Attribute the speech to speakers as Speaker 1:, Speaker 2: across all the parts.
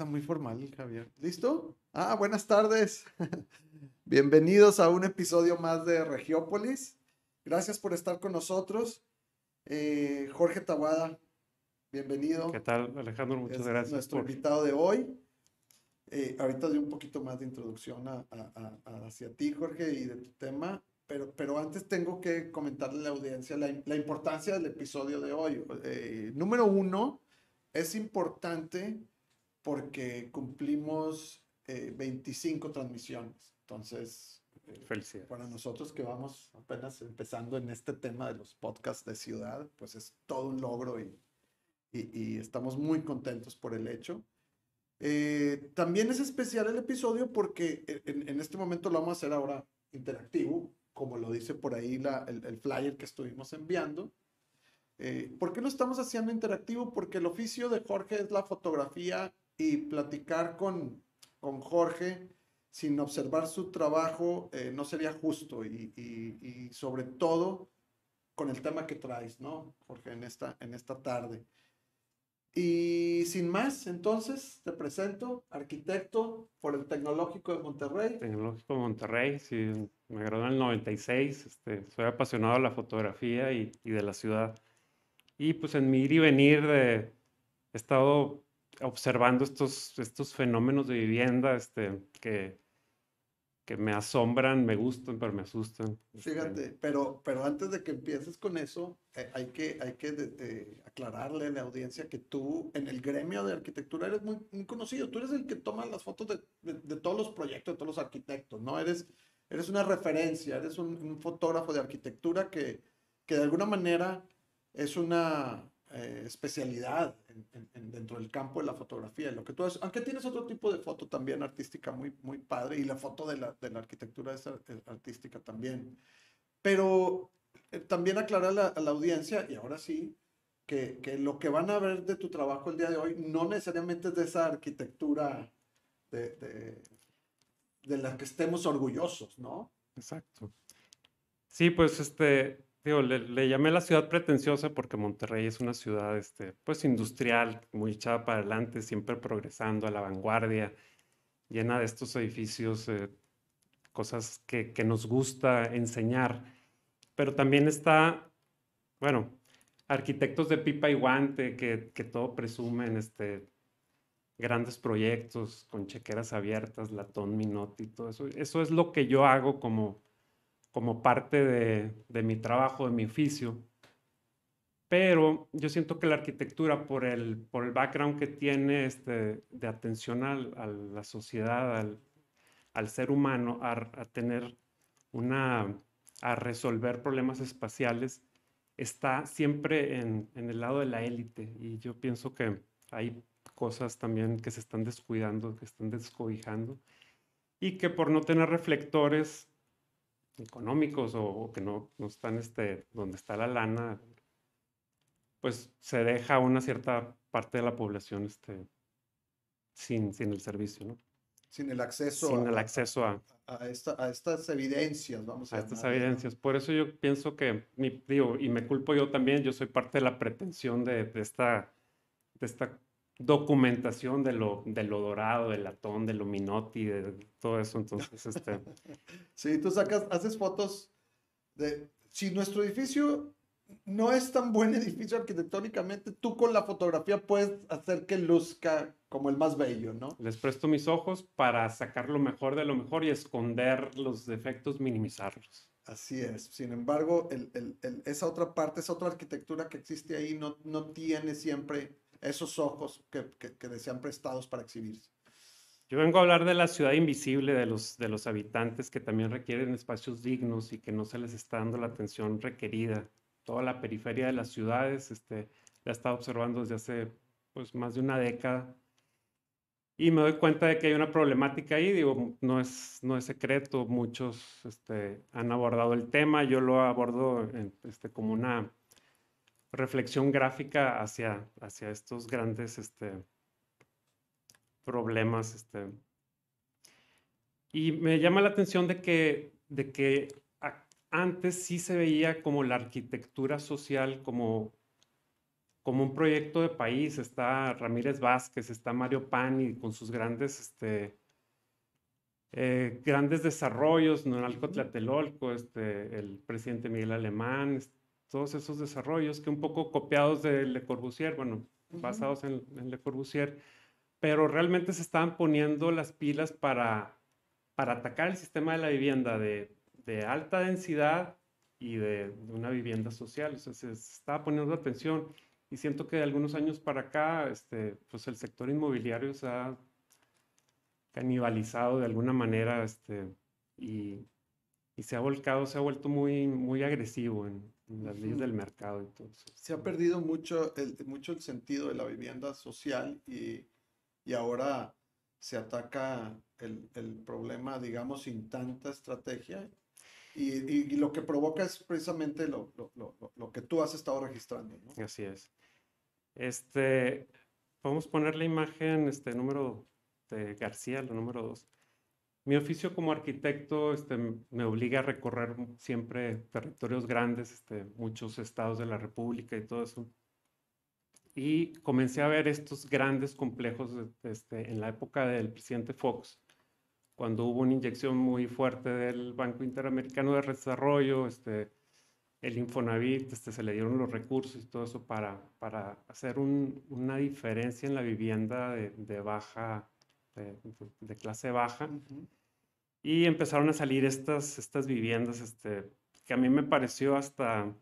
Speaker 1: Está muy formal, Javier. ¿Listo? Ah, buenas tardes. Bienvenidos a un episodio más de Regiópolis. Gracias por estar con nosotros. Eh, Jorge Tawada, bienvenido.
Speaker 2: ¿Qué tal, Alejandro? Muchas
Speaker 1: es
Speaker 2: gracias.
Speaker 1: nuestro
Speaker 2: por-
Speaker 1: invitado de hoy. Eh, ahorita doy un poquito más de introducción a- a- a- hacia ti, Jorge, y de tu tema, pero, pero antes tengo que comentarle a la audiencia la, la importancia del episodio de hoy. Eh, número uno, es importante porque cumplimos eh, 25 transmisiones. Entonces, eh, para nosotros que vamos apenas empezando en este tema de los podcasts de ciudad, pues es todo un logro y, y- y estamos muy contentos por el hecho. Eh, también es especial el episodio porque en, en este momento lo vamos a hacer ahora interactivo, como lo dice por ahí la- el, el flyer que estuvimos enviando. Eh, ¿Por qué lo estamos haciendo interactivo? Porque el oficio de Jorge es la fotografía y platicar con, con Jorge sin observar su trabajo eh, no sería justo y, y- y sobre todo con el tema que traes, ¿no, Jorge, en esta, en esta tarde? Y sin más, entonces te presento, arquitecto por el Tecnológico de Monterrey.
Speaker 2: Tecnológico de Monterrey, sí, me gradué en el 96, este, soy apasionado de la fotografía y, y de la ciudad. Y pues en mi ir y venir de, he estado observando estos, estos fenómenos de vivienda este, que, que me asombran, me gustan, pero me asustan. este,
Speaker 1: Fíjate, pero, pero antes de que empieces con eso, eh, hay que, hay que de- aclararle a la audiencia que tú en el gremio de arquitectura eres muy, muy conocido. Tú eres el que toma las fotos de, de- de todos los proyectos, de todos los arquitectos, ¿no? Eres, eres una referencia, eres un, un fotógrafo de arquitectura que, que de alguna manera es una eh, especialidad en- en- en- dentro del campo de la fotografía. Lo que tú haces, aunque tienes otro tipo de foto también artística muy, muy padre y la foto de la, de la arquitectura es, es artística también. Pero eh, también aclarar a la, la audiencia, y ahora sí, que, que lo que van a ver de tu trabajo el día de hoy no necesariamente es de esa arquitectura de, de, de la que estemos orgullosos, ¿no?
Speaker 2: Exacto. Sí, pues este, digo, le, le llamé la ciudad pretenciosa porque Monterrey es una ciudad, este, pues industrial, muy echada para adelante, siempre progresando a la vanguardia, llena de estos edificios, eh, cosas que, que nos gusta enseñar, pero también está, bueno, arquitectos de pipa y guante que, que todo presumen, este, grandes proyectos con chequeras abiertas, latón, minotti, todo eso. Eso es lo que yo hago como, como parte de, de mi trabajo, de mi oficio. Pero yo siento que la arquitectura, por el, por el background que tiene este, de atención al- a la sociedad, al, al ser humano, a, a tener una, a resolver problemas espaciales, está siempre en, en el lado de la élite. Y yo pienso que hay cosas también que se están descuidando, que están descobijando, y que por no tener reflectores económicos o, o que no, no están este, donde está la lana, pues se deja una cierta parte de la población este, sin, sin el servicio, ¿no?
Speaker 1: Sin el acceso,
Speaker 2: Sin
Speaker 1: a,
Speaker 2: el acceso a,
Speaker 1: a esta- a estas evidencias, vamos a,
Speaker 2: a estas evidencias. Por eso yo pienso que, mi, digo, y me culpo yo también, yo soy parte de la pretensión de, de esta, de esta documentación de lo, de lo dorado, del latón, de lo minotti, de, de todo eso. Entonces, este,
Speaker 1: Sí, tú sacas, haces fotos de, si nuestro edificio no es tan buen edificio arquitectónicamente, tú con la fotografía puedes hacer que luzca como el más bello, ¿no?
Speaker 2: les presto mis ojos para sacar lo mejor de lo mejor y esconder los defectos, minimizarlos.
Speaker 1: Así es. Sin embargo, el- el- el- esa otra parte, esa otra arquitectura que existe ahí no, no tiene siempre esos ojos que, que, que desean prestados para exhibirse.
Speaker 2: Yo vengo a hablar de la ciudad invisible, de los, de los habitantes que también requieren espacios dignos y que no se les está dando la atención requerida. Toda la periferia de las ciudades, este, la he estado observando desde hace pues, más de una década. Y me doy cuenta de que hay una problemática ahí, digo, no es, no es secreto, muchos este, han abordado el tema, yo lo abordo este, como una reflexión gráfica hacia, hacia estos grandes este, problemas. Este. Y me llama la atención de que, de que antes sí se veía como la arquitectura social como, como un proyecto de país. Está Ramírez Vázquez, está Mario Pani con sus grandes, este, eh, grandes desarrollos, Nonalco Tlatelolco, este, el presidente Miguel Alemán, todos esos desarrollos que un poco copiados de Le Corbusier, bueno, basados en, en Le Corbusier, pero realmente se estaban poniendo las pilas para, para atacar el sistema de la vivienda de, de alta densidad y de, una vivienda social. O sea, se, estaba poniendo atención y siento que de algunos años para acá, este, pues el sector inmobiliario se ha canibalizado de alguna manera este, y, y se ha volcado, se ha vuelto muy, muy agresivo en, las leyes del mercado y todo eso.
Speaker 1: Se ha perdido mucho el, mucho el sentido de la vivienda social y y ahora se ataca el, problema, digamos, sin tanta estrategia. Y, lo que provoca es precisamente lo, que tú has estado registrando.
Speaker 2: Así es. Este, podemos poner la imagen, este número de García, el número dos. Mi oficio como arquitecto este, me obliga a recorrer siempre territorios grandes, este, muchos estados de la República y todo eso y comencé a ver estos grandes complejos este, en la época del presidente Fox, cuando hubo una inyección muy fuerte del Banco Interamericano de Desarrollo, este, el Infonavit, este, se le dieron los recursos y todo eso para, para hacer una diferencia en la vivienda de, baja, de, clase baja. Y empezaron a salir estas, estas viviendas este, que a mí me pareció hasta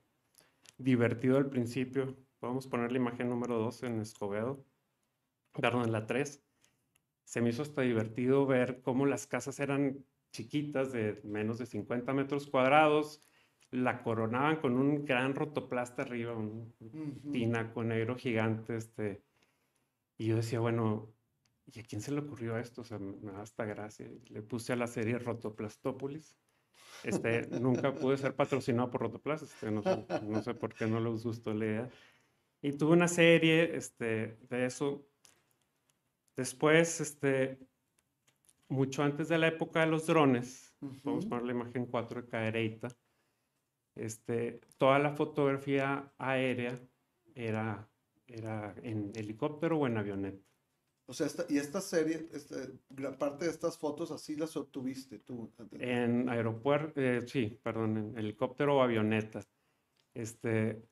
Speaker 2: divertido al principio, Podemos poner la imagen número 2 en Escobedo, perdón, en la 3. Se me hizo hasta divertido ver cómo las casas eran chiquitas, de menos de 50 metros cuadrados, la coronaban con un gran rotoplasta arriba, un tinaco negro gigante, este, y yo decía, bueno, ¿y a quién se le ocurrió esto? O sea, me da hasta gracia. Le puse a la serie Rotoplastópolis. Este, nunca pude ser patrocinado por Rotoplast, este, no, sé, no, sé, por qué no les gustó la idea. Y tuve una serie este, de eso. Después, este, mucho antes de la época de los drones, vamos a poner la imagen 4 de Cadereyta, este, toda la fotografía aérea era, era en helicóptero o en avioneta.
Speaker 1: O sea, esta, y esta serie, este, gran parte de estas fotos así las obtuviste tú.
Speaker 2: En aeropuerto, eh, sí, perdón, en helicóptero o avioneta. Este,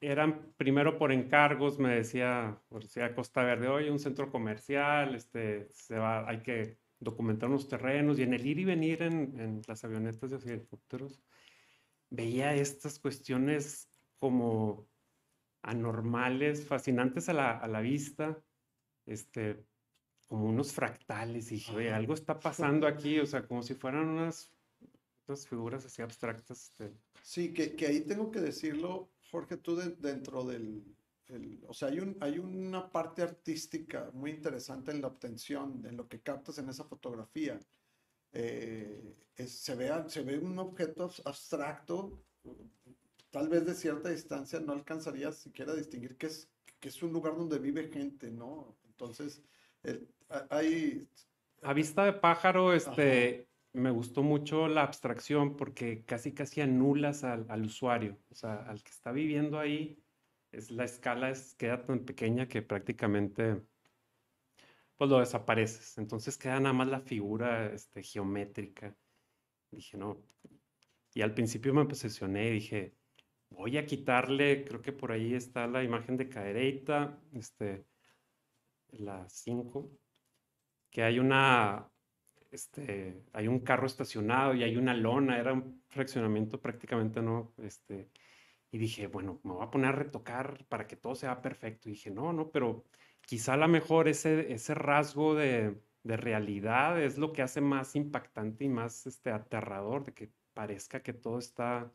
Speaker 2: eran primero por encargos, me decía, decía Costa Verde, oye, un centro comercial, este, se va, hay que documentar unos terrenos y en el ir y venir en, en las avionetas y los helicópteros, veía estas cuestiones como anormales, fascinantes a la, a la vista, este, como unos fractales, y dije, oye, algo está pasando aquí, o sea, como si fueran unas, unas figuras así abstractas. Este.
Speaker 1: Sí, que, que ahí tengo que decirlo, Jorge, tú dentro del, o sea, hay, un, hay una parte artística muy interesante en la obtención, en lo que captas en esa fotografía. Eh, se, ve, se ve un objeto abstracto, tal vez de cierta distancia no alcanzarías siquiera a distinguir que es, que es un lugar donde vive gente, ¿no? Entonces, hay...
Speaker 2: A vista de pájaro, este, me gustó mucho la abstracción porque casi casi anulas al, al, usuario, o sea, al que está viviendo ahí, es, la escala es, queda tan pequeña que prácticamente pues lo desapareces. Entonces queda nada más la figura este, geométrica. Dije, no. Y al principio me obsesioné y dije, voy a quitarle, creo que por ahí está la imagen de Cadereyta, este, la 5, que hay una, este, hay un carro estacionado y hay una lona, era un fraccionamiento prácticamente, ¿no? Este, y dije, bueno, me voy a poner a retocar para que todo sea perfecto. Y dije, no, no, pero quizá a lo mejor ese, ese rasgo de, de realidad es lo que hace más impactante y más este, aterrador, de que parezca que todo está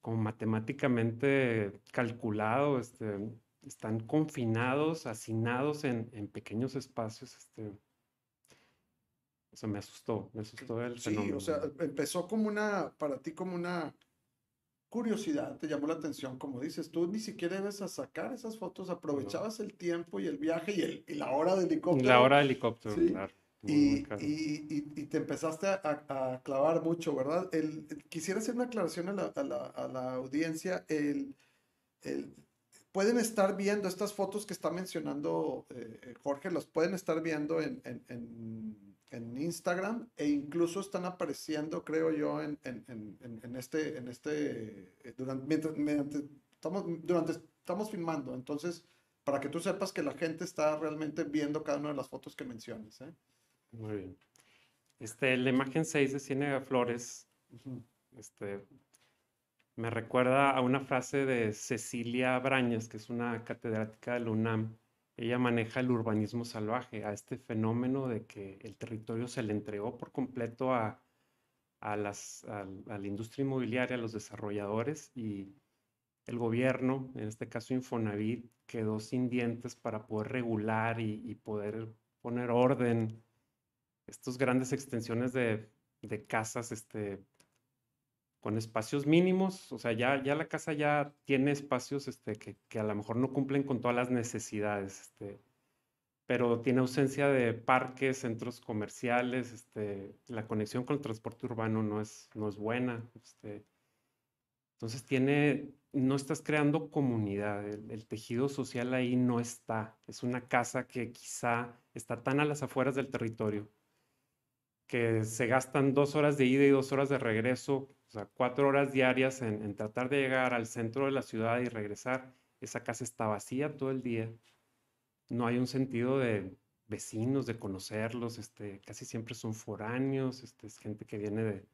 Speaker 2: como matemáticamente calculado, este, están confinados, hacinados en, en pequeños espacios. Este, eso me asustó, me asustó el
Speaker 1: sí, o sea, empezó como una, para ti como una curiosidad, te llamó la atención, como dices, tú ni siquiera ibas a sacar esas fotos, aprovechabas el tiempo y el viaje y, el, y la hora de helicóptero.
Speaker 2: La hora de helicóptero, claro.
Speaker 1: y, y, y, te empezaste a, a, clavar mucho, ¿verdad? El, quisiera hacer una aclaración a la, a la, a la audiencia. El, el, pueden estar viendo estas fotos que está mencionando eh, Jorge, las pueden estar viendo en, en, en, en, Instagram e incluso están apareciendo, creo yo, en, este, en este, eh, durante, mientras, estamos, durante, estamos filmando. Entonces, para que tú sepas que la gente está realmente viendo cada una de las fotos que mencionas. ¿eh?
Speaker 2: Muy bien. Este, la imagen 6 de Ciénaga Flores, este, me recuerda a una frase de Cecilia Brañas, que es una catedrática de la UNAM. Ella maneja el urbanismo salvaje, a este fenómeno de que el territorio se le entregó por completo a, la industria inmobiliaria, a los desarrolladores y el gobierno, en este caso Infonavit, quedó sin dientes para poder regular y, y poder poner orden. Estas grandes extensiones de, de casas este, con espacios mínimos, o sea, ya, ya la casa ya tiene espacios este, que, a lo mejor no cumplen con todas las necesidades, este, pero tiene ausencia de parques, centros comerciales, este, la conexión con el transporte urbano no es, no es buena. Entonces tiene, no estás creando comunidad, el, el, tejido social ahí no está. Es una casa que quizá está tan a las afueras del territorio que se gastan dos horas de ida y dos horas de regreso o sea, cuatro horas diarias en, tratar de llegar al centro de la ciudad y regresar. Esa casa está vacía todo el día. No hay un sentido de vecinos, de conocerlos. Este, casi siempre son foráneos, este, es gente que viene de,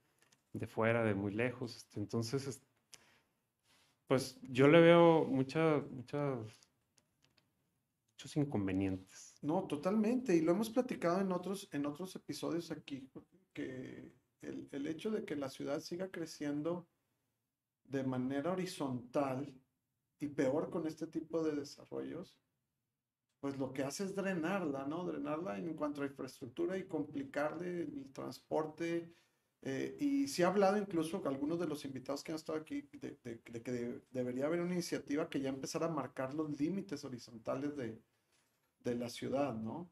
Speaker 2: de fuera, de muy lejos. Este, entonces, pues yo le veo muchas, muchas, muchos inconvenientes.
Speaker 1: No, totalmente. Y lo hemos platicado en otros, en otros episodios aquí, que el, el, hecho de que la ciudad siga creciendo de manera horizontal y peor con este tipo de desarrollos, pues lo que hace es drenarla, ¿no? Drenarla en cuanto a infraestructura y complicarle el transporte. Eh, y se ha hablado incluso con algunos de los invitados que han estado aquí de, que de, debería haber una iniciativa que ya empezara a marcar los límites horizontales de la ciudad, ¿no?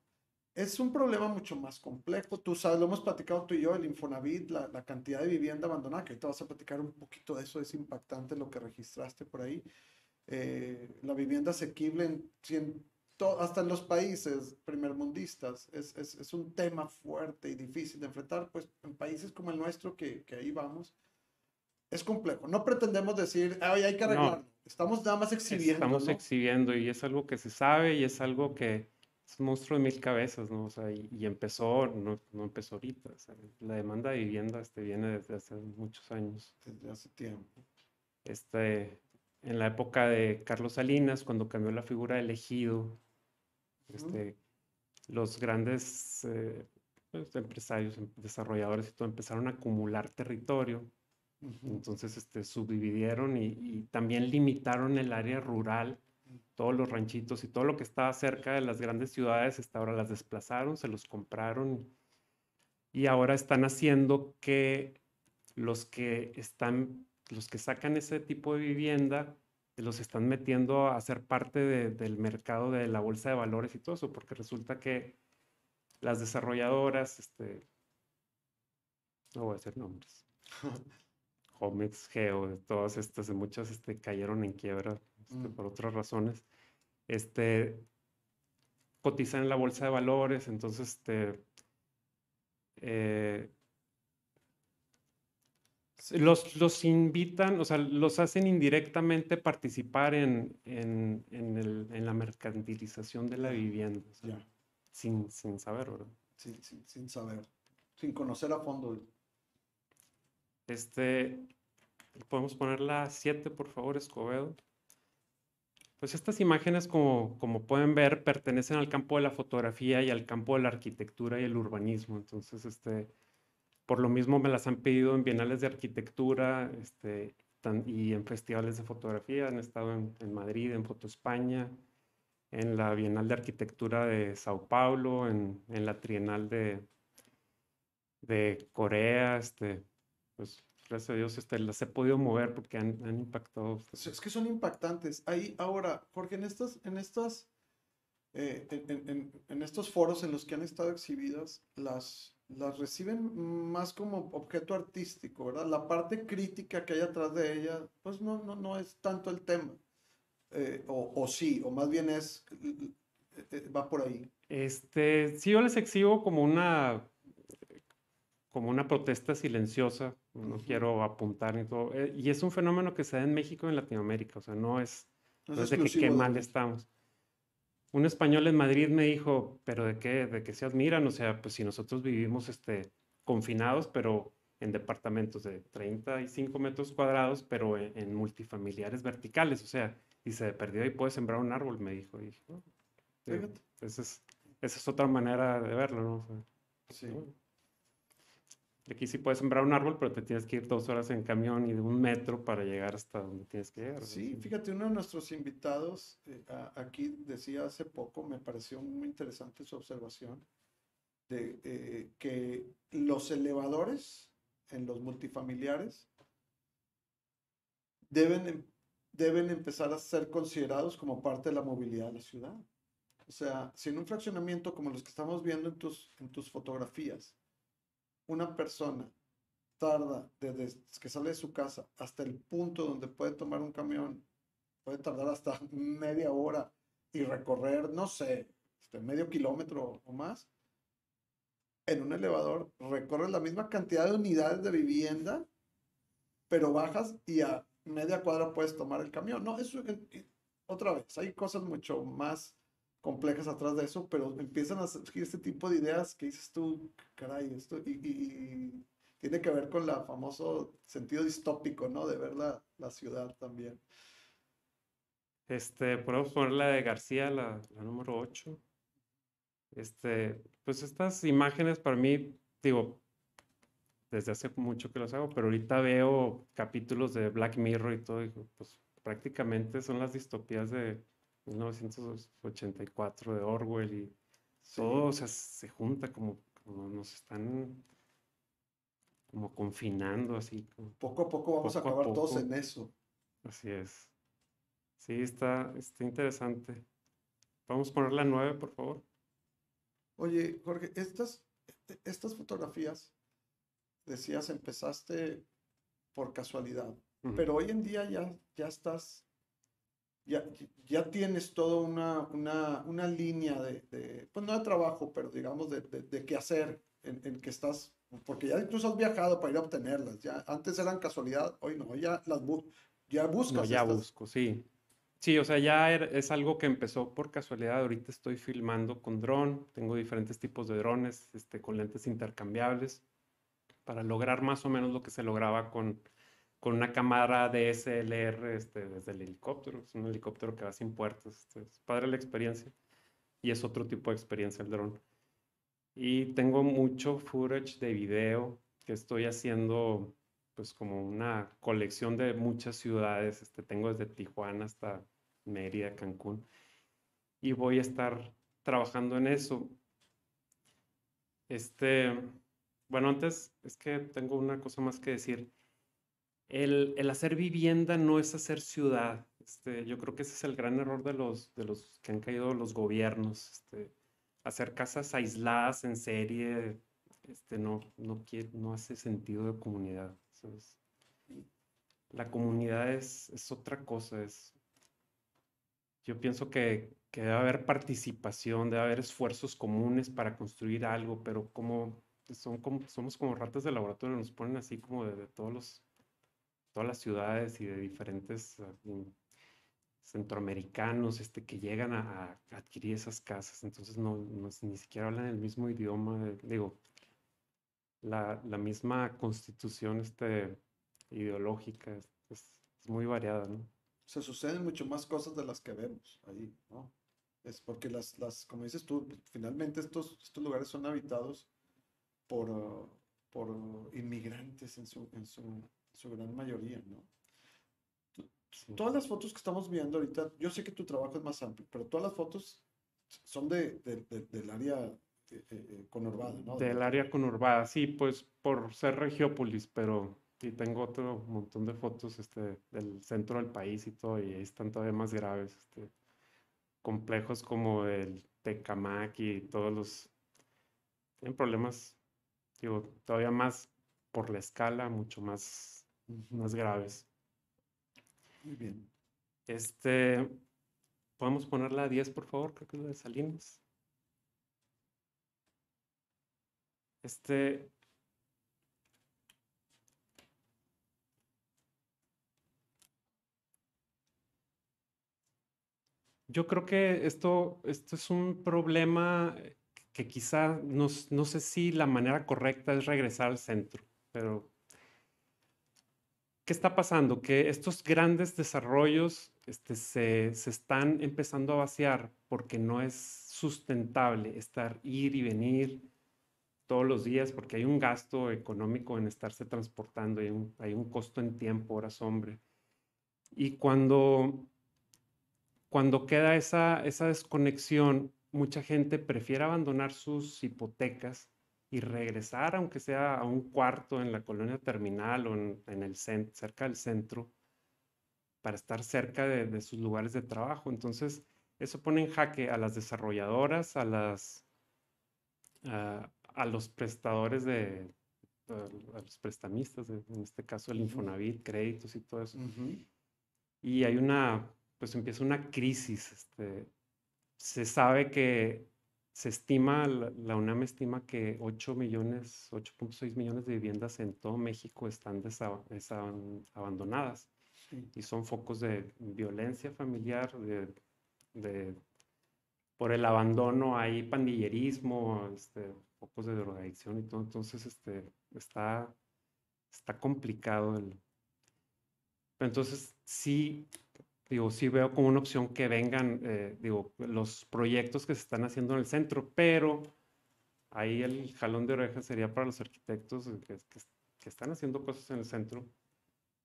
Speaker 1: Es un problema mucho más complejo. Tú sabes, lo hemos platicado tú y yo, el Infonavit, la, la cantidad de vivienda abandonada, que te vas a platicar un poquito de eso, es impactante lo que registraste por ahí. Eh, la vivienda asequible en, en hasta en los países primermundistas es, es, es, un tema fuerte y difícil de enfrentar, pues en países como el nuestro, que, que ahí vamos, es complejo. No pretendemos decir, ay, hay que arreglarlo. No, estamos nada más exhibiendo.
Speaker 2: Estamos
Speaker 1: ¿no?
Speaker 2: exhibiendo y es algo que se sabe y es algo que es un monstruo de mil cabezas, ¿no? O sea, y, y empezó, no, no, empezó ahorita. O sea, la demanda de vivienda este, viene desde hace muchos años.
Speaker 1: Desde hace tiempo.
Speaker 2: Este, en la época de Carlos Salinas, cuando cambió la figura de elegido, este, uh los grandes eh, pues, empresarios, em, desarrolladores y todo empezaron a acumular territorio. Uh -huh. Entonces, este, subdividieron y, y también limitaron el área rural todos los ranchitos y todo lo que estaba cerca de las grandes ciudades, hasta ahora las desplazaron, se los compraron y ahora están haciendo que los que están, los que sacan ese tipo de vivienda, los están metiendo a ser parte de, del mercado de la bolsa de valores y todo eso, porque resulta que las desarrolladoras, este, no voy a decir nombres, Homex, Geo, todas estas, muchas este, cayeron en quiebra este, mm. por otras razones, este, cotizan en la bolsa de valores, entonces, este, eh, los, los invitan, o sea, los hacen indirectamente participar en, en, en, el, en la mercantilización de la vivienda, o sea, yeah. sin, sin saber, ¿verdad?
Speaker 1: Sin, sin, sin saber, sin conocer a fondo.
Speaker 2: Este, podemos poner la 7, por favor, Escobedo. Pues estas imágenes, como, pueden ver, pertenecen al campo de la fotografía y al campo de la arquitectura y el urbanismo. Entonces, este, por lo mismo me las han pedido en bienales de arquitectura este, y en festivales de fotografía. Han estado en, Madrid, en Foto España, en la Bienal de Arquitectura de Sao Paulo, en, en la Trienal de, de Corea, este, pues gracias a Dios este, las he podido mover porque han, han impactado.
Speaker 1: Es que son impactantes. Ahí, ahora, Jorge, en estas, en estas, eh, en, en, en, estos foros en los que han estado exhibidas, las, las reciben más como objeto artístico, ¿verdad? La parte crítica que hay atrás de ella, pues no, no, no es tanto el tema. Eh, o, o, sí, o más bien es, eh, va por ahí.
Speaker 2: Este, sí, yo les exhibo como una como una protesta silenciosa, no quiero apuntar ni todo, eh, y es un fenómeno que se da en México y en Latinoamérica, o sea, no es, no es, de que qué mal estamos. Un español en Madrid me dijo, pero ¿de qué, de qué se admiran? O sea, pues si nosotros vivimos este, confinados, pero en departamentos de 35 metros cuadrados, pero en, multifamiliares verticales, o sea, y se perdió y puede sembrar un árbol, me dijo. Y dije, oh, esa, es, esa es otra manera de verlo, ¿no? O sea, sí. Aquí sí puedes sembrar un árbol, pero te tienes que ir dos horas en camión y de un metro para llegar hasta donde tienes que llegar.
Speaker 1: Sí, fíjate, uno de nuestros invitados eh, aquí decía hace poco, me pareció muy interesante su observación, de eh, que los elevadores en los multifamiliares deben, em, deben empezar a ser considerados como parte de la movilidad de la ciudad. O sea, si en un fraccionamiento como los que estamos viendo en tus, en tus fotografías, una persona tarda desde que sale de su casa hasta el punto donde puede tomar un camión, puede tardar hasta media hora y recorrer, no sé, este, medio kilómetro o más, en un elevador recorres la misma cantidad de unidades de vivienda, pero bajas y a media cuadra puedes tomar el camión. No, eso, otra vez, hay cosas mucho más complejas atrás de eso, pero empiezan a surgir este tipo de ideas que dices tú, caray, esto, y, tiene que ver con el famoso sentido distópico, ¿no? De ver la, la ciudad también.
Speaker 2: Este, podemos poner la de García, la, la número 8. Este, pues estas imágenes para mí, digo, desde hace mucho que las hago, pero ahorita veo capítulos de Black Mirror y todo, y pues prácticamente son las distopías de, 1984 de Orwell y todo o sea, se junta como, como, nos están como confinando así.
Speaker 1: poco a poco vamos a acabar todos en eso.
Speaker 2: Así es. Sí, está, está interesante. Vamos a poner la 9, por favor.
Speaker 1: Oye, Jorge, estas, estas fotografías, decías, empezaste por casualidad, pero hoy en día ya, ya estás ya, ya tienes toda una, una, una línea de, de, pues no de trabajo, pero digamos de, de, qué hacer en, en, que estás, porque ya incluso has viajado para ir a obtenerlas, ya antes eran casualidad, hoy no, ya las ya buscas. No,
Speaker 2: ya busco, sí. Sí, o sea, ya es algo que empezó por casualidad. Ahorita estoy filmando con dron, tengo diferentes tipos de drones este, con lentes intercambiables para lograr más o menos lo que se lograba con, con una cámara DSLR este, desde el helicóptero. Es un helicóptero que va sin puertas. Este, es padre la experiencia. Y es otro tipo de experiencia el dron. Y tengo mucho footage de video que estoy haciendo, pues como una colección de muchas ciudades. Este, tengo desde Tijuana hasta Mérida, Cancún. Y voy a estar trabajando en eso. Este, bueno, antes es que tengo una cosa más que decir el, hacer vivienda no es hacer ciudad. Este, yo creo que ese es el gran error de los, que han caído los gobiernos. Este, hacer casas aisladas en serie este, no, no, hace sentido de comunidad. La comunidad es, otra cosa. Yo pienso que, debe haber participación, debe haber esfuerzos comunes para construir algo, pero como somos como ratas de laboratorio, nos ponen así como de todos los todas las ciudades y de diferentes ah, centroamericanos este, que llegan a, adquirir esas casas. Entonces no, ni siquiera hablan el mismo idioma. digo, la, la, misma constitución este, ideológica es, es, muy variada, ¿no?
Speaker 1: se suceden mucho más cosas de las que vemos ahí, ¿no? Es porque las, las como dices tú, finalmente estos, estos lugares son habitados por, por inmigrantes en su, en su, su gran mayoría, ¿no? Todas las fotos que estamos viendo ahorita, yo sé que tu trabajo es más amplio, pero todas las fotos son de, de, del área eh, eh, eh, conurbada, ¿no?
Speaker 2: Del área conurbada, sí, pues por ser Regiópolis, pero sí tengo otro montón de fotos este, del centro del país y todo, y ahí están todavía más graves, este, complejos como el Tecamac y todos los... Tienen problemas, digo, todavía más por la escala, mucho más, más graves.
Speaker 1: Muy bien.
Speaker 2: Este, ¿podemos ponerla a 10, por favor? Creo que es la de Salinas. Este, yo creo que esto, esto es un problema que quizá no, no sé si la manera correcta es regresar al centro, pero ¿qué está pasando? Que estos grandes desarrollos este, se, se, están empezando a vaciar porque no es sustentable estar ir y venir todos los días porque hay un gasto económico en estarse transportando, hay un, hay un costo en tiempo, horas hombre. Y cuando, cuando queda esa, esa desconexión, mucha gente prefiere abandonar sus hipotecas y regresar, aunque sea a un cuarto en la colonia terminal o en, el centro, cerca del centro, para estar cerca de, sus lugares de trabajo. Entonces, eso pone en jaque a las desarrolladoras, a las a, los prestadores de a, los prestamistas, en este caso el Infonavit, créditos y todo eso. Y hay una, pues empieza una crisis. Este, se sabe que se estima, la, UNAM estima que 8 millones, 8.6 millones de viviendas en todo México están abandonadas. Y son focos de violencia familiar, de, por el abandono hay pandillerismo, este, focos de drogadicción y todo. Entonces, este, está, está complicado. El... entonces, sí, digo, sí veo como una opción que vengan, eh, digo, los proyectos que se están haciendo en el centro, pero ahí el jalón de orejas sería para los arquitectos que, están haciendo cosas en el centro,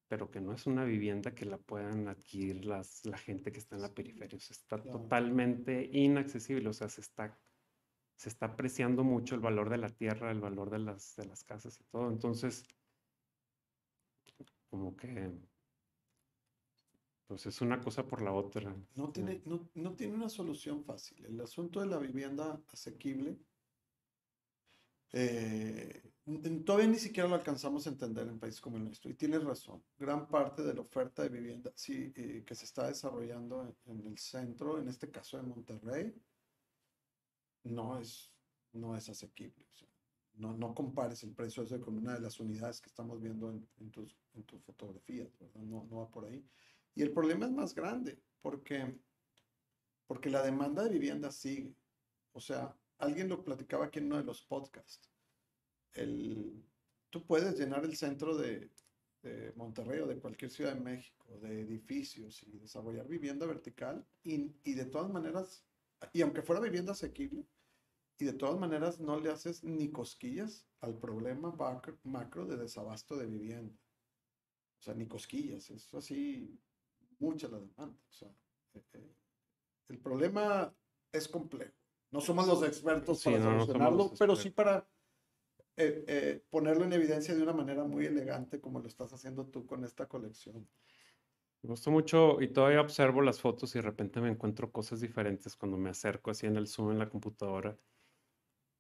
Speaker 2: pero que no es una vivienda que la puedan adquirir las, la gente que está en la periferia. O sea, está totalmente inaccesible, o sea, se está, se está apreciando mucho el valor de la tierra, el valor de las, de las casas y todo. Entonces, como que pues es una cosa por la otra.
Speaker 1: No tiene, no, no tiene una solución fácil. El asunto de la vivienda asequible, eh, todavía ni siquiera lo alcanzamos a entender en países como el nuestro. Y tienes razón. Gran parte de la oferta de vivienda sí, eh, que se está desarrollando en, el centro, en este caso de Monterrey, no es, no es asequible. no, no compares el precio ese con una de las unidades que estamos viendo en, en tus, en tus fotografías, No, no va por ahí. Y el problema es más grande porque, porque la demanda de vivienda sigue. O sea, alguien lo platicaba aquí en uno de los podcasts. El, tú puedes llenar el centro de, de Monterrey o de cualquier ciudad de México de edificios y desarrollar vivienda vertical y, y de todas maneras, y aunque fuera vivienda asequible, y de todas maneras no le haces ni cosquillas al problema macro de desabasto de vivienda. O sea, ni cosquillas, es así mucha la demanda. O sea, eh, eh, el problema es complejo. No somos los expertos para solucionarlo, pero sí para eh, ponerlo en evidencia de una manera muy elegante como lo estás haciendo tú con esta colección.
Speaker 2: Me gustó mucho y todavía observo las fotos y de repente me encuentro cosas diferentes cuando me acerco así en el zoom en la computadora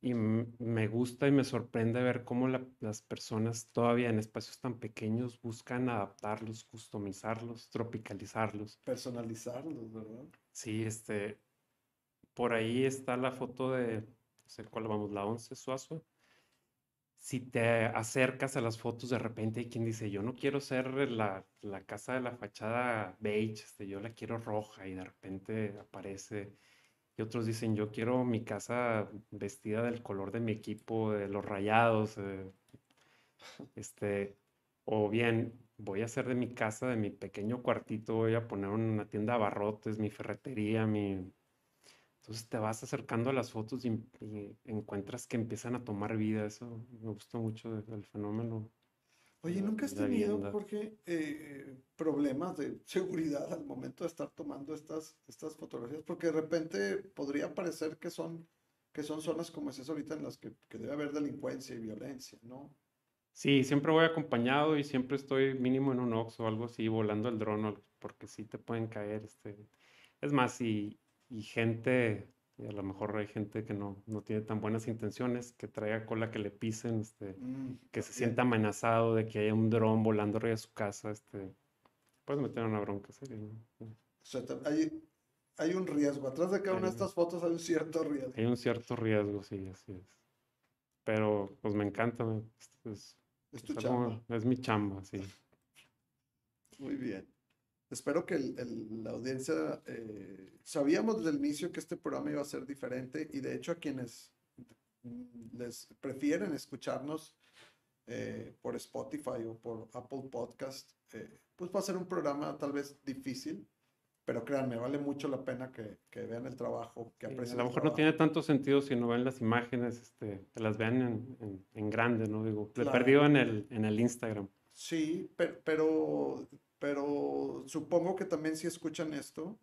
Speaker 2: y me gusta y me sorprende ver cómo las personas todavía en espacios tan pequeños buscan adaptarlos, customizarlos, tropicalizarlos.
Speaker 1: Personalizarlos, ¿verdad?
Speaker 2: Sí, este, por ahí está la foto de, no sé cuál vamos, la 11 Suazo. Si te acercas a las fotos, de repente hay quien dice, yo no quiero ser la, la casa de la fachada beige, este, yo la quiero roja y de repente aparece y otros dicen, yo quiero mi casa vestida del color de mi equipo, de los rayados. Eh, este, O bien, voy a hacer de mi casa, de mi pequeño cuartito, voy a poner una tienda de abarrotes, mi ferretería, mi... Entonces te vas acercando a las fotos y, encuentras que empiezan a tomar vida. Eso me gusta mucho del fenómeno.
Speaker 1: Oye, ¿nunca has tenido, Jorge, eh, problemas de seguridad al momento de estar tomando estas, estas fotografías? Porque de repente podría parecer que son, que son zonas como esas ahorita en las que, que debe haber delincuencia y violencia, ¿no?
Speaker 2: Sí, siempre voy acompañado y siempre estoy mínimo en un Ox o algo así, volando el dron, porque sí te pueden caer. Este... Es más, y, y gente, a lo mejor hay gente que no, no tiene tan buenas intenciones, que traiga cola que le pisen, este, mm, que se sienta amenazado de que haya un dron volando arriba de su casa, este, puedes meter una bronca seria. O
Speaker 1: sea, hay, hay un riesgo. Atrás de cada una de estas fotos hay un cierto riesgo.
Speaker 2: Hay un cierto riesgo, sí, así es. Pero pues me encanta. Es,
Speaker 1: es tu chamba.
Speaker 2: Es mi chamba, sí.
Speaker 1: Muy bien. Espero que la audiencia, eh, sabíamos desde el inicio que este programa iba a ser diferente y de hecho a quienes les prefieren escucharnos eh, por Spotify o por Apple Podcast, eh, pues va a ser un programa tal vez difícil, pero créanme, vale mucho la pena que, vean el trabajo, que aprecien.
Speaker 2: a lo mejor no tiene tanto sentido si no ven las imágenes, este, que las vean en, grande, ¿no? Digo, le perdido en el, en el Instagram.
Speaker 1: Sí, pero, pero, supongo que también si escuchan esto,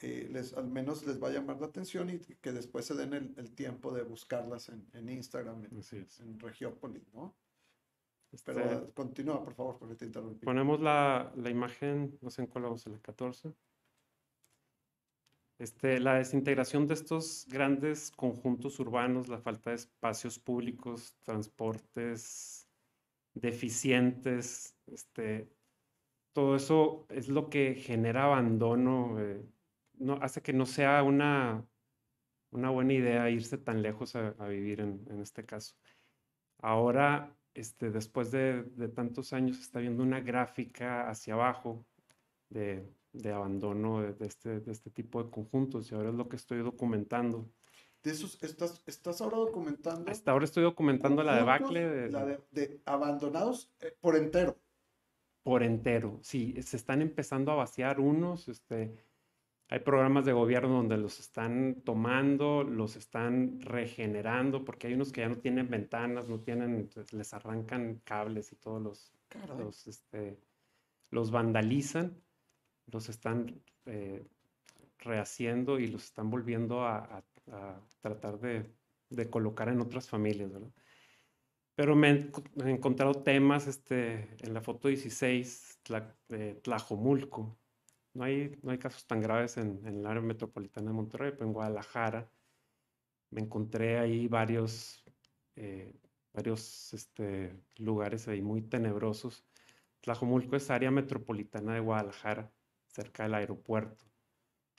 Speaker 1: eh, les, al menos les va a llamar la atención y que después se den el, tiempo de buscarlas en, Instagram, en, en Regiópolis, ¿no? Pero este continúa, por favor, porque te interrumpí.
Speaker 2: Ponemos la, la imagen, no sé en cuál vamos, en la 14. Este, la desintegración de estos grandes conjuntos urbanos, la falta de espacios públicos, transportes deficientes, este, todo eso es lo que genera abandono, eh, no, hace que no sea una, una buena idea irse tan lejos a, vivir en, en, este caso. Ahora, este, después de, de tantos años, está viendo una gráfica hacia abajo de de abandono de, este, de este tipo de conjuntos y ahora es lo que estoy documentando.
Speaker 1: De esos, estás, estás ahora documentando.
Speaker 2: Hasta ahora estoy documentando la debacle
Speaker 1: de, la de, abandonados eh, por entero.
Speaker 2: Por entero, sí, se están empezando a vaciar unos, este, hay programas de gobierno donde los están tomando, los están regenerando, porque hay unos que ya no tienen ventanas, no tienen, les arrancan cables y todos los, los, este, los vandalizan los están eh, rehaciendo y los están volviendo a, tratar de, colocar en otras familias, Pero me he, encontrado temas este, en la foto 16 de Tlajomulco. No hay, no hay casos tan graves en, el área metropolitana de Monterrey, pero en Guadalajara me encontré ahí varios, eh, varios este, lugares ahí muy tenebrosos. Tlajomulco es área metropolitana de Guadalajara cerca del aeropuerto.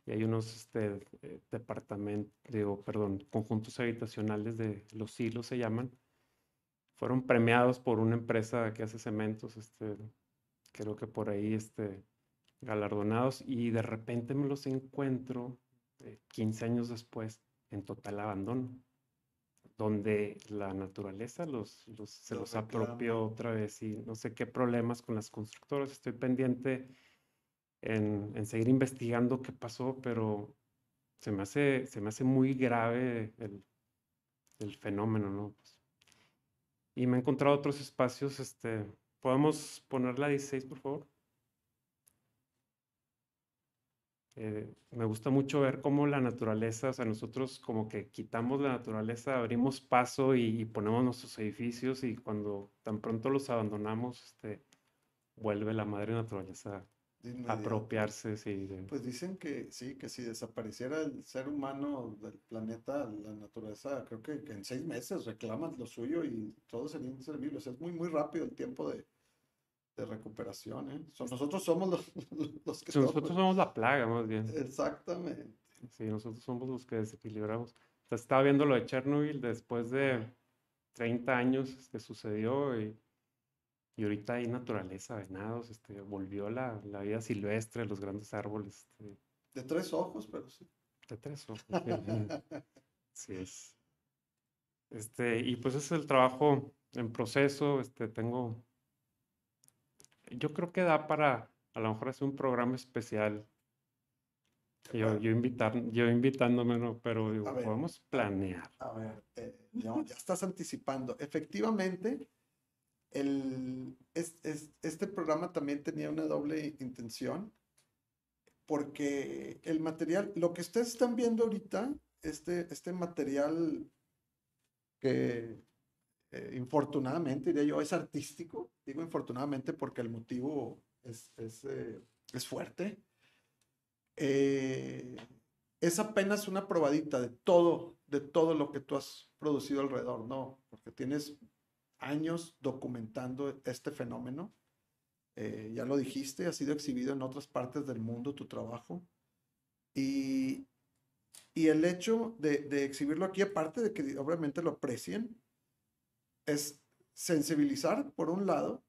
Speaker 2: Y hay unos este, eh, departamentos, digo, perdón, conjuntos habitacionales de los hilos se llaman. Fueron premiados por una empresa que hace cementos, este, creo que por ahí este, galardonados, y de repente me los encuentro 15 eh, años después en total abandono, donde la naturaleza los, se los apropió otra vez y no sé qué problemas con las constructoras. Estoy pendiente en, seguir investigando qué pasó, pero se me hace, se me hace muy grave el, el fenómeno, ¿no? Pues, y me he encontrado otros espacios, este, ¿podemos poner la 16, por favor? Eh, me gusta mucho ver cómo la naturaleza, o sea, nosotros como que quitamos la naturaleza, abrimos paso y, y ponemos nuestros edificios y cuando tan pronto los abandonamos, este, vuelve la madre naturaleza apropiarse, sí.
Speaker 1: Pues dicen que sí, que si desapareciera el ser humano del planeta, la naturaleza, creo que, en seis meses reclaman lo suyo y todo sería inservible. O sea, es muy, muy rápido el tiempo de, de recuperación. ¿eh? nosotros somos los, los que...
Speaker 2: nosotros somos la plaga, más bien.
Speaker 1: Exactamente.
Speaker 2: Sí, nosotros somos los que desequilibramos. O estaba viendo lo de Chernobyl después de 30 años que sucedió y y ahorita hay naturaleza, venados, este, volvió la, la vida silvestre, los grandes árboles. Este.
Speaker 1: De tres ojos, pero sí.
Speaker 2: De tres ojos. sí es. Este, y pues es el trabajo en proceso. Este, tengo yo creo que da para a lo mejor hacer un programa especial. Yo, yo, invitar, yo invitándome, no, pero digo, podemos planear.
Speaker 1: A ver, eh, ya estás anticipando. Efectivamente, el, es, es, este programa también tenía una doble intención, porque el material, lo que ustedes están viendo ahorita, este, este material que eh, infortunadamente, diría yo, es artístico. Digo infortunadamente porque el motivo es, es, eh, es fuerte. Eh, es apenas una probadita de todo, de todo lo que tú has producido alrededor, ¿no? Porque tienes años documentando este fenómeno. ya lo dijiste, ha sido exhibido en otras partes del mundo tu trabajo. Y, y el hecho de, de, exhibirlo aquí, aparte de que obviamente lo aprecien, es sensibilizar, por un lado,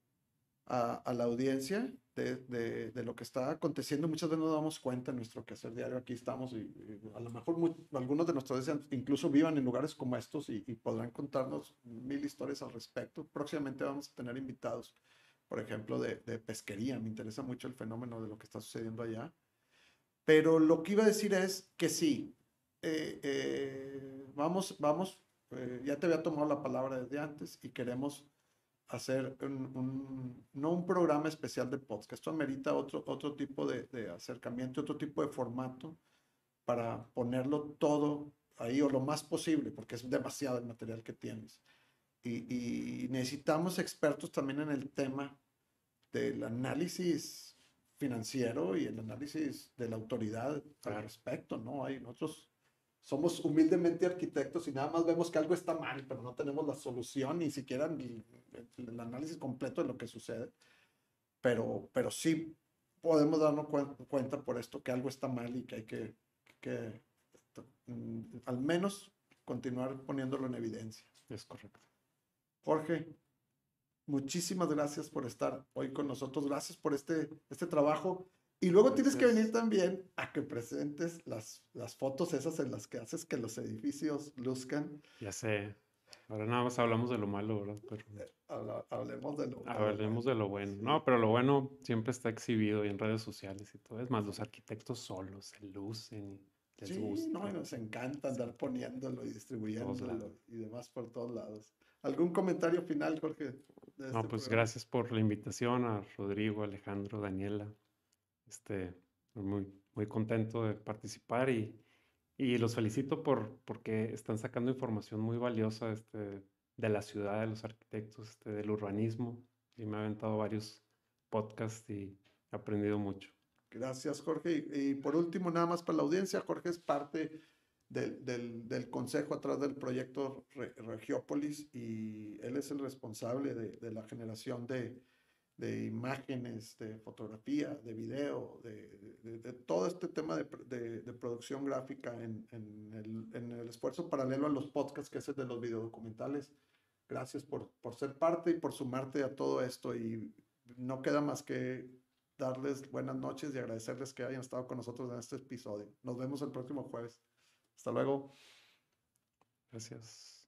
Speaker 1: a, la audiencia de, de, lo que está aconteciendo. Muchas veces no damos cuenta en nuestro quehacer diario. Aquí estamos y, a lo mejor algunos de nuestros incluso vivan en lugares como estos y, podrán contarnos mil historias al respecto. Próximamente vamos a tener invitados, por ejemplo, de, de pesquería. Me interesa mucho el fenómeno de lo que está sucediendo allá. Pero lo que iba a decir es que sí, eh, eh, vamos, vamos eh, ya te había tomado la palabra desde antes y queremos hacer un, no un programa especial de podcast, esto amerita otro, otro tipo de, de, acercamiento, otro tipo de formato para ponerlo todo ahí o lo más posible, porque es demasiado el material que tienes. Y, y necesitamos expertos también en el tema del análisis financiero y el análisis de la autoridad al respecto, ¿no? Hay otros somos humildemente arquitectos y nada más vemos que algo está mal, pero no tenemos la solución, ni siquiera el, el análisis completo de lo que sucede. Pero, pero sí podemos darnos cuenta por esto que algo está mal y que hay que, que mm, al menos continuar poniéndolo en evidencia.
Speaker 2: Es correcto.
Speaker 1: Jorge, muchísimas gracias por estar hoy con nosotros. Gracias por este, este trabajo y luego tienes que venir también a que presentes las, las fotos esas en las que haces que los edificios luzcan.
Speaker 2: Ya sé. Ahora nada más hablamos de lo malo, ¿verdad? Pero...
Speaker 1: Eh, hablemos de lo
Speaker 2: Hablemos de lo bueno. No, pero lo bueno siempre está exhibido y en redes sociales y todo. Es más, los arquitectos solos se lucen.
Speaker 1: Les sí, no, nos encanta andar poniéndolo y distribuyéndolo y demás por todos lados. ¿Algún comentario final, Jorge?
Speaker 2: no, este pues gracias por la invitación a Rodrigo, Alejandro, Daniela. Este, muy, muy contento de participar y, y los felicito por, porque están sacando información muy valiosa este, de la ciudad, de los arquitectos, este, del urbanismo. Y me ha aventado varios podcasts y he aprendido mucho.
Speaker 1: Gracias, Jorge. Y, por último, nada más para la audiencia, Jorge es parte del, del, del consejo atrás del proyecto Regiópolis y él es el responsable de, de la generación de, de imágenes, de fotografía, de video, de, de, todo este tema de, producción gráfica en, en, el, esfuerzo paralelo a los podcasts que es el de los videodocumentales. Gracias por, por ser parte y por sumarte a todo esto y no queda más que darles buenas noches y agradecerles que hayan estado con nosotros en este episodio. Nos vemos el próximo jueves. Hasta luego.
Speaker 2: Gracias.